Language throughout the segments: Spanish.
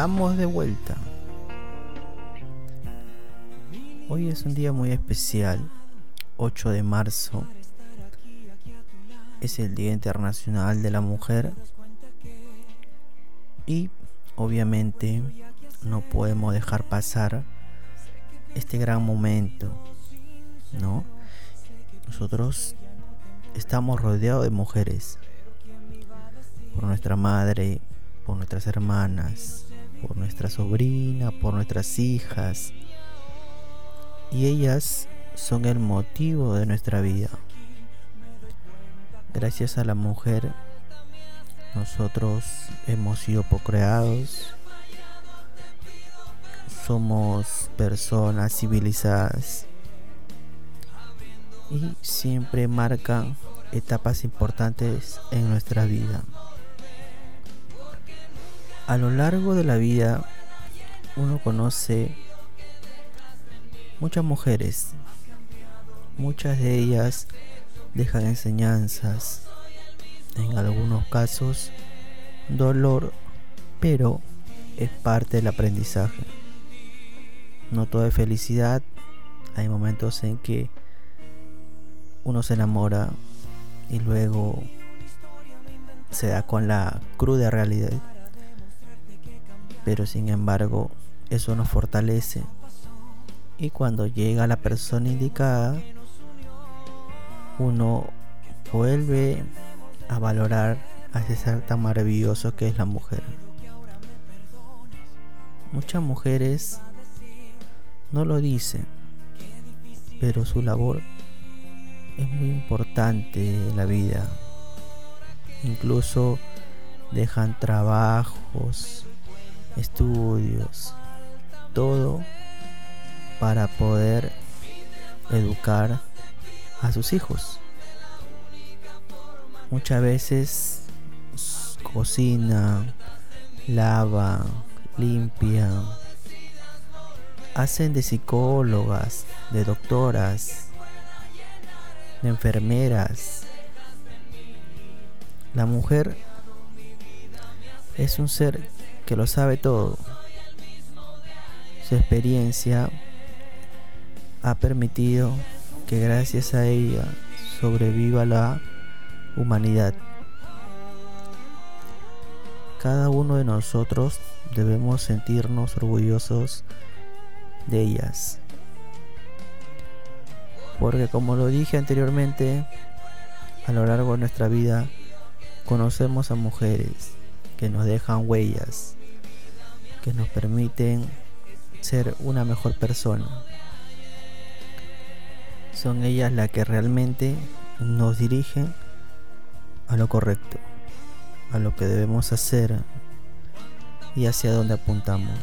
Estamos de vuelta. Hoy es un día muy especial, 8 de marzo. Es el Día Internacional de la Mujer. Y obviamente no podemos dejar pasar este gran momento, ¿no? Nosotros estamos rodeados de mujeres, por nuestra madre, por nuestras hermanas, por nuestra sobrina, por nuestras hijas. Y ellas son el motivo de nuestra vida. Gracias a la mujer, nosotros hemos sido procreados, somos personas civilizadas y siempre marcan etapas importantes en nuestra vida a lo largo de la vida uno conoce muchas mujeres. Muchas de ellas dejan enseñanzas, en algunos casos dolor, pero es parte del aprendizaje. No todo es felicidad, hay momentos en que uno se enamora y luego se da con la cruda realidad pero sin embargo eso nos fortalece y cuando llega la persona indicada uno vuelve a valorar a ese ser tan maravilloso que es la mujer. Muchas mujeres no lo dicen, pero su labor es muy importante en la vida. Incluso dejan trabajos, estudios, todo para poder educar a sus hijos. Muchas veces cocinan, lavan, limpian, hacen de psicólogas, de doctoras, de enfermeras. La mujer es un ser que lo sabe todo. Su experiencia ha permitido que gracias a ella sobreviva la humanidad. Cada uno de nosotros debemos sentirnos orgullosos de ellas. Porque como lo dije anteriormente, a lo largo de nuestra vida conocemos a mujeres que nos dejan huellas, que nos permiten ser una mejor persona. Son ellas las que realmente nos dirigen a lo correcto, a lo que debemos hacer y hacia dónde apuntamos.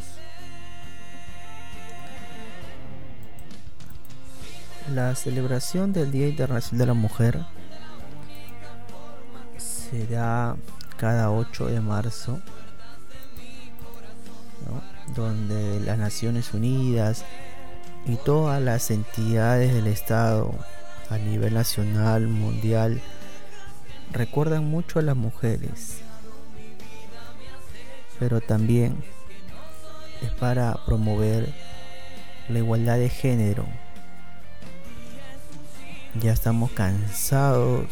La celebración del Día Internacional de la Mujer será cada 8 de marzo donde las Naciones Unidas y todas las entidades del Estado a nivel nacional, mundial, recuerdan mucho a las mujeres, pero también es para promover la igualdad de género. Ya estamos cansados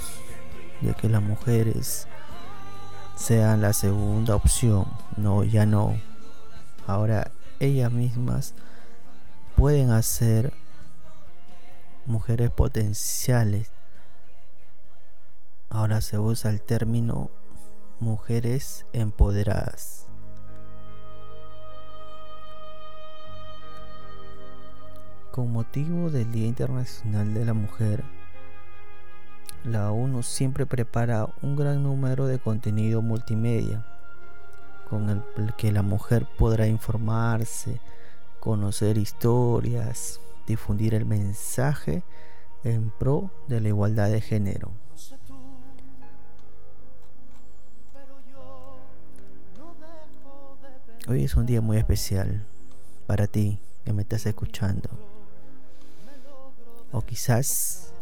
de que las mujeres sean la segunda opción, no, ya no ahora ellas mismas pueden hacer mujeres potenciales. Ahora se usa el término mujeres empoderadas. Con motivo del Día Internacional de la Mujer, la ONU siempre prepara un gran número de contenido multimedia con el que la mujer podrá informarse, conocer historias, difundir el mensaje en pro de la igualdad de género. Hoy es un día muy especial para ti que me estás escuchando. O quizás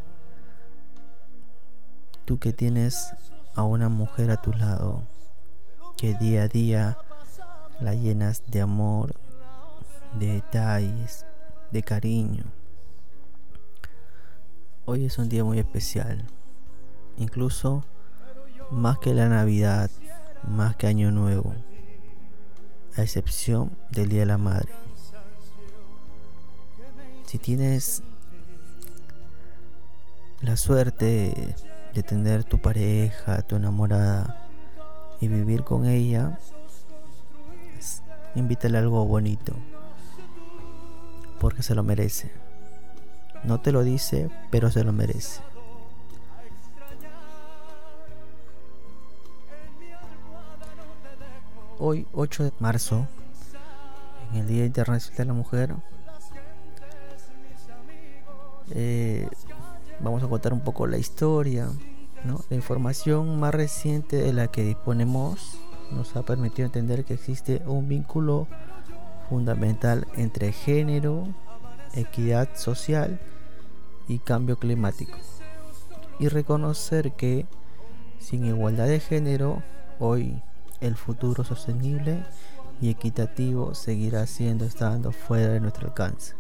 tú que tienes a una mujer a tu lado que día a día la llenas de amor, de detalles, de cariño. Hoy es un día muy especial, incluso más que la Navidad, más que Año Nuevo, a excepción del Día de la Madre. Si tienes la suerte de tener tu pareja, tu enamorada y vivir con ella, invítale algo bonito, porque se lo merece. No te lo dice, pero se lo merece. Hoy, 8 de marzo, en el Día Internacional de la Mujer, eh, vamos a contar un poco la historia. La información más reciente de la que disponemos nos ha permitido entender que existe un vínculo fundamental entre género, equidad social y cambio climático. Y reconocer que sin igualdad de género, hoy el futuro sostenible y equitativo seguirá siendo estando fuera de nuestro alcance.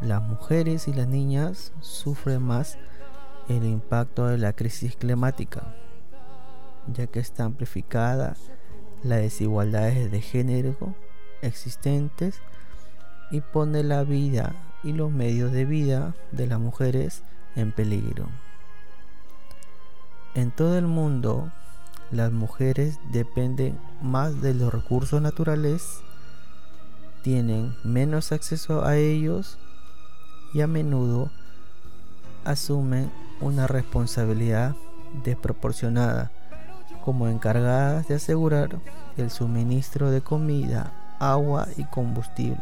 Las mujeres y las niñas sufren más el impacto de la crisis climática, ya que está amplificada las desigualdades de género existentes y pone la vida y los medios de vida de las mujeres en peligro. En todo el mundo, las mujeres dependen más de los recursos naturales, tienen menos acceso a ellos y a menudo asumen una responsabilidad desproporcionada como encargadas de asegurar el suministro de comida, agua y combustible.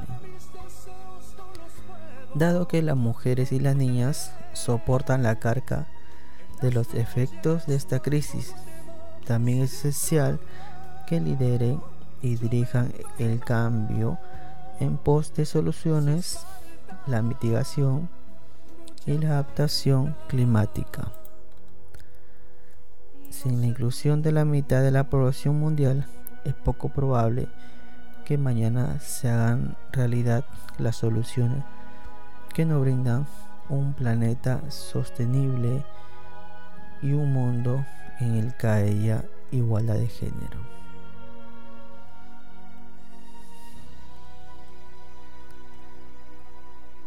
Dado que las mujeres y las niñas soportan la carga de los efectos de esta crisis, también es esencial que lideren y dirijan el cambio en pos de soluciones, la mitigación y la adaptación climática. Sin la inclusión de la mitad de la población mundial, es poco probable que mañana se hagan realidad las soluciones que nos brindan un planeta sostenible y un mundo en el que haya igualdad de género.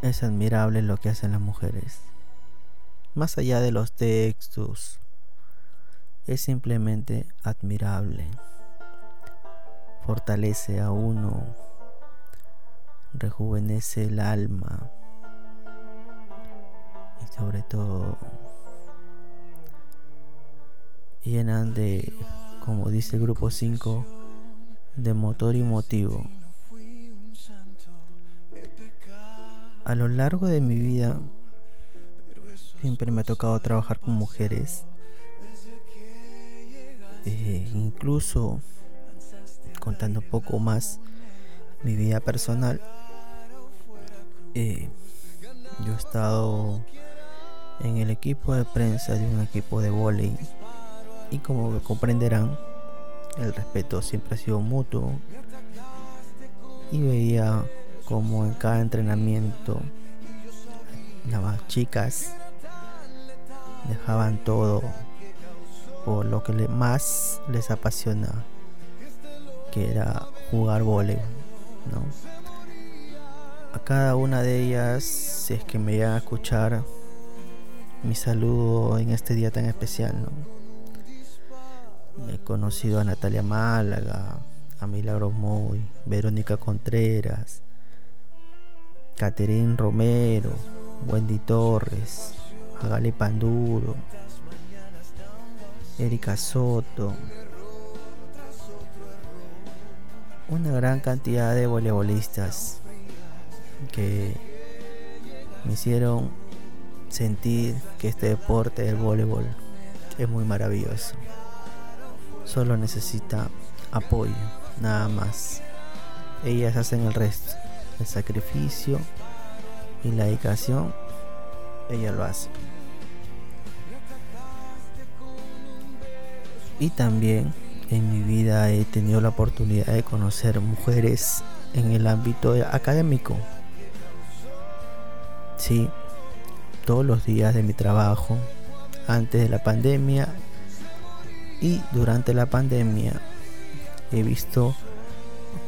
Es admirable lo que hacen las mujeres. Más allá de los textos, es simplemente admirable. Fortalece a uno, rejuvenece el alma y sobre todo llenan de, como dice el grupo 5, de motor y motivo. A lo largo de mi vida siempre me ha tocado trabajar con mujeres. Eh, incluso contando un poco más mi vida personal, eh, yo he estado en el equipo de prensa de un equipo de volei y como comprenderán, el respeto siempre ha sido mutuo y veía como en cada entrenamiento las chicas dejaban todo por lo que más les apasiona que era jugar voleibol ¿no? a cada una de ellas si es que me iban a escuchar mi saludo en este día tan especial. He conocido a Natalia Málaga, a Milagro Moy, Verónica Contreras, Caterín Romero, Wendy Torres, Agali Panduro, Erika Soto, una gran cantidad de voleibolistas que me hicieron sentir que este deporte del voleibol es muy maravilloso. Solo necesita apoyo, nada más. Ellas hacen el resto, el sacrificio y la dedicación, ella lo hace. Y también en mi vida he tenido la oportunidad de conocer mujeres en el ámbito académico. Sí, todos los días de mi trabajo, antes de la pandemia y durante la pandemia, he visto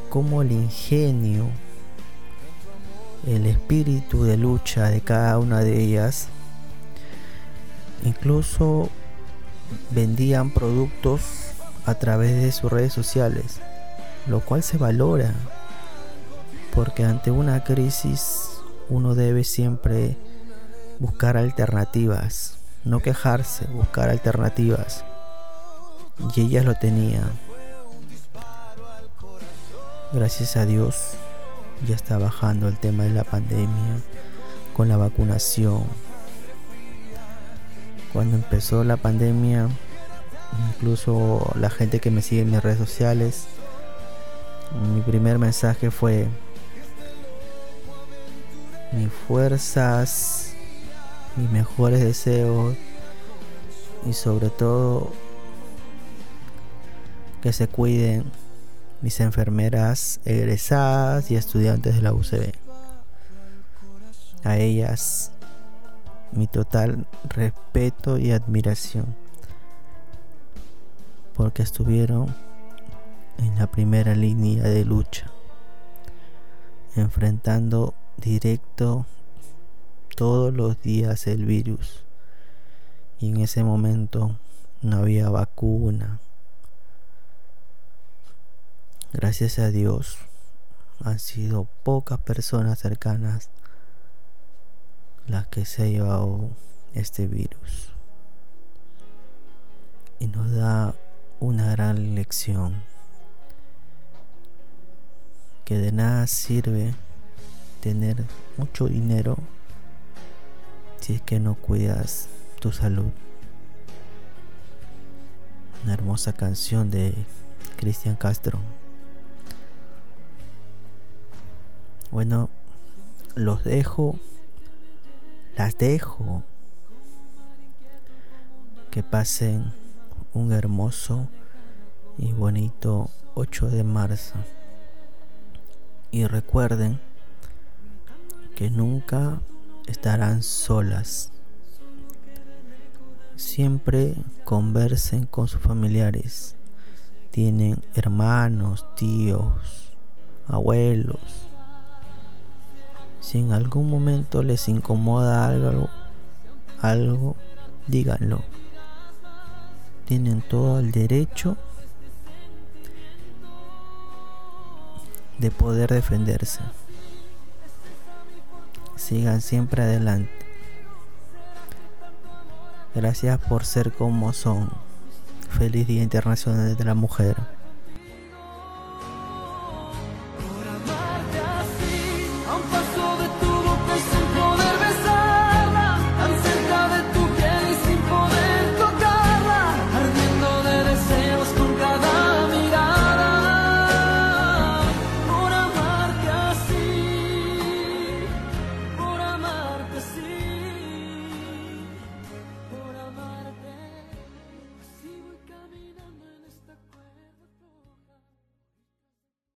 cómo el ingenio, el espíritu de lucha de cada una de ellas, incluso vendían productos a través de sus redes sociales, lo cual se valora, porque ante una crisis uno debe siempre buscar alternativas, no quejarse, buscar alternativas. Y ellas lo tenían. Gracias a Dios ya está bajando el tema de la pandemia con la vacunación. Cuando empezó la pandemia, incluso la gente que me sigue en mis redes sociales, mi primer mensaje fue, mis fuerzas, mis mejores deseos y sobre todo que se cuiden mis enfermeras egresadas y estudiantes de la UCB. A ellas mi total respeto y admiración porque estuvieron en la primera línea de lucha, enfrentando directo todos los días el virus. Y en ese momento no había vacuna. Gracias a Dios han sido pocas personas cercanas las que se ha llevado este virus. Y nos da una gran lección que de nada sirve tener mucho dinero si es que no cuidas tu salud. Una hermosa canción de Cristian Castro. Bueno, los dejo, las dejo. Que pasen un hermoso y bonito 8 de marzo. Y recuerden que nunca estarán solas. Siempre conversen con sus familiares. Tienen hermanos, tíos, abuelos. Si en algún momento les incomoda algo, algo, díganlo tienen todo el derecho de poder defenderse. Sigan siempre adelante. Gracias por ser como son. Feliz Día Internacional de la Mujer.